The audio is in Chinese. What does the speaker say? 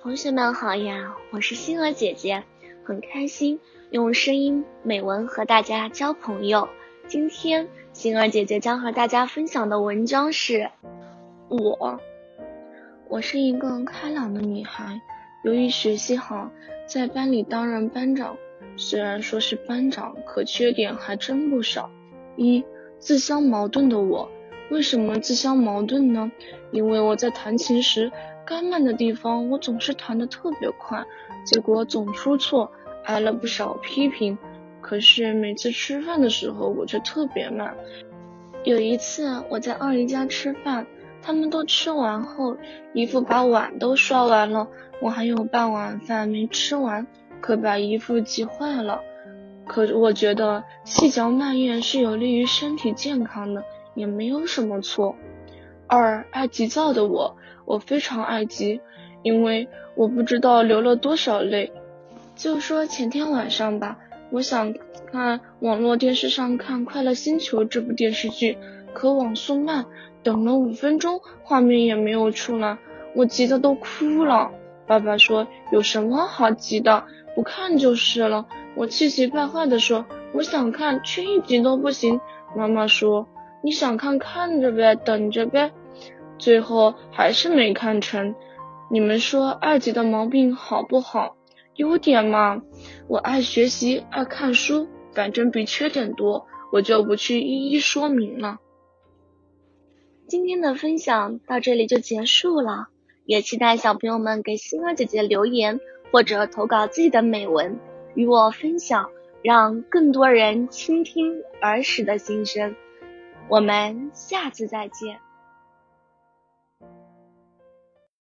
同学们好呀，我是星儿姐姐，很开心用声音美文和大家交朋友。今天星儿姐姐将和大家分享的文章是我。我是一个开朗的女孩，由于学习好，在班里担任班长。虽然说是班长，可缺点还真不少。一自相矛盾的我，为什么自相矛盾呢？因为我在弹琴时，该慢的地方我总是弹得特别快，结果总出错，挨了不少批评。可是每次吃饭的时候，我却特别慢。有一次我在二姨家吃饭。他们都吃完后，姨父把碗都刷完了，我还有半碗饭没吃完，可把姨父急坏了。可我觉得细嚼慢咽是有利于身体健康的，也没有什么错。二爱急躁的我，我非常爱急，因为我不知道流了多少泪。就说前天晚上吧，我想看网络电视上看《快乐星球》这部电视剧，可网速慢。等了五分钟，画面也没有出来，我急得都哭了。爸爸说：“有什么好急的？不看就是了。”我气急败坏的说：“我想看，却一集都不行。”妈妈说：“你想看，看着呗，等着呗。”最后还是没看成。你们说二级的毛病好不好？优点嘛，我爱学习，爱看书，反正比缺点多，我就不去一一说明了。今天的分享到这里就结束了，也期待小朋友们给星儿姐姐留言或者投稿自己的美文与我分享，让更多人倾听儿时的心声。我们下次再见。